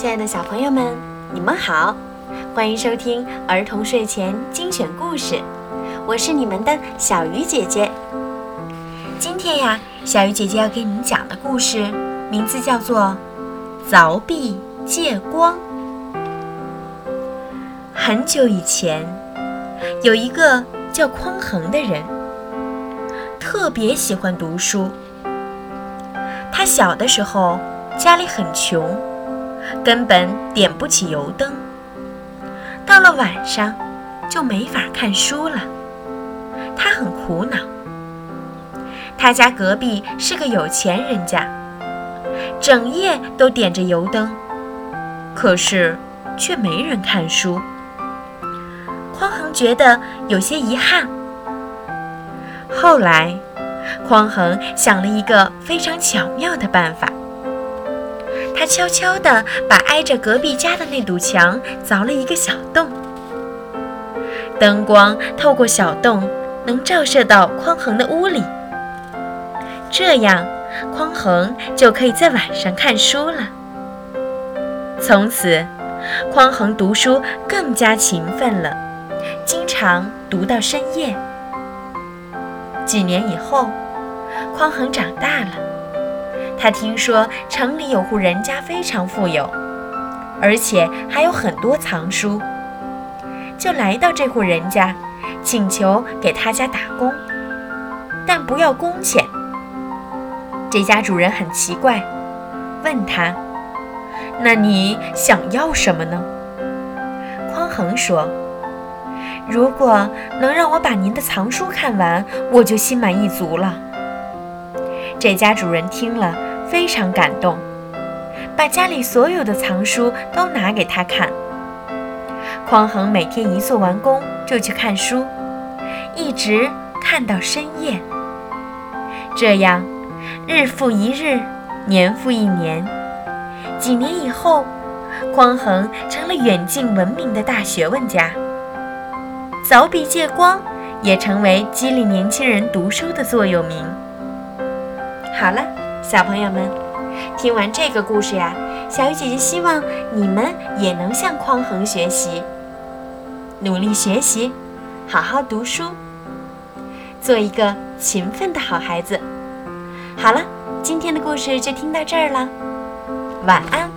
亲爱的小朋友们，你们好，欢迎收听儿童睡前精选故事，我是你们的小鱼姐姐。今天呀，小鱼姐姐要给你们讲的故事名字叫做《凿壁借光》。很久以前，有一个叫匡衡的人，特别喜欢读书。他小的时候家里很穷。根本点不起油灯，到了晚上就没法看书了。他很苦恼。他家隔壁是个有钱人家，整夜都点着油灯，可是却没人看书。匡衡觉得有些遗憾。后来，匡衡想了一个非常巧妙的办法。他悄悄地把挨着隔壁家的那堵墙凿了一个小洞，灯光透过小洞能照射到匡衡的屋里，这样匡衡就可以在晚上看书了。从此，匡衡读书更加勤奋了，经常读到深夜。几年以后，匡衡长大了。他听说城里有户人家非常富有，而且还有很多藏书，就来到这户人家，请求给他家打工，但不要工钱。这家主人很奇怪，问他：“那你想要什么呢？”匡衡说：“如果能让我把您的藏书看完，我就心满意足了。”这家主人听了。非常感动，把家里所有的藏书都拿给他看。匡衡每天一做完工就去看书，一直看到深夜。这样，日复一日，年复一年。几年以后，匡衡成了远近闻名的大学问家。凿壁借光也成为激励年轻人读书的座右铭。好了。小朋友们，听完这个故事呀，小鱼姐姐希望你们也能向匡衡学习，努力学习，好好读书，做一个勤奋的好孩子。好了，今天的故事就听到这儿了，晚安。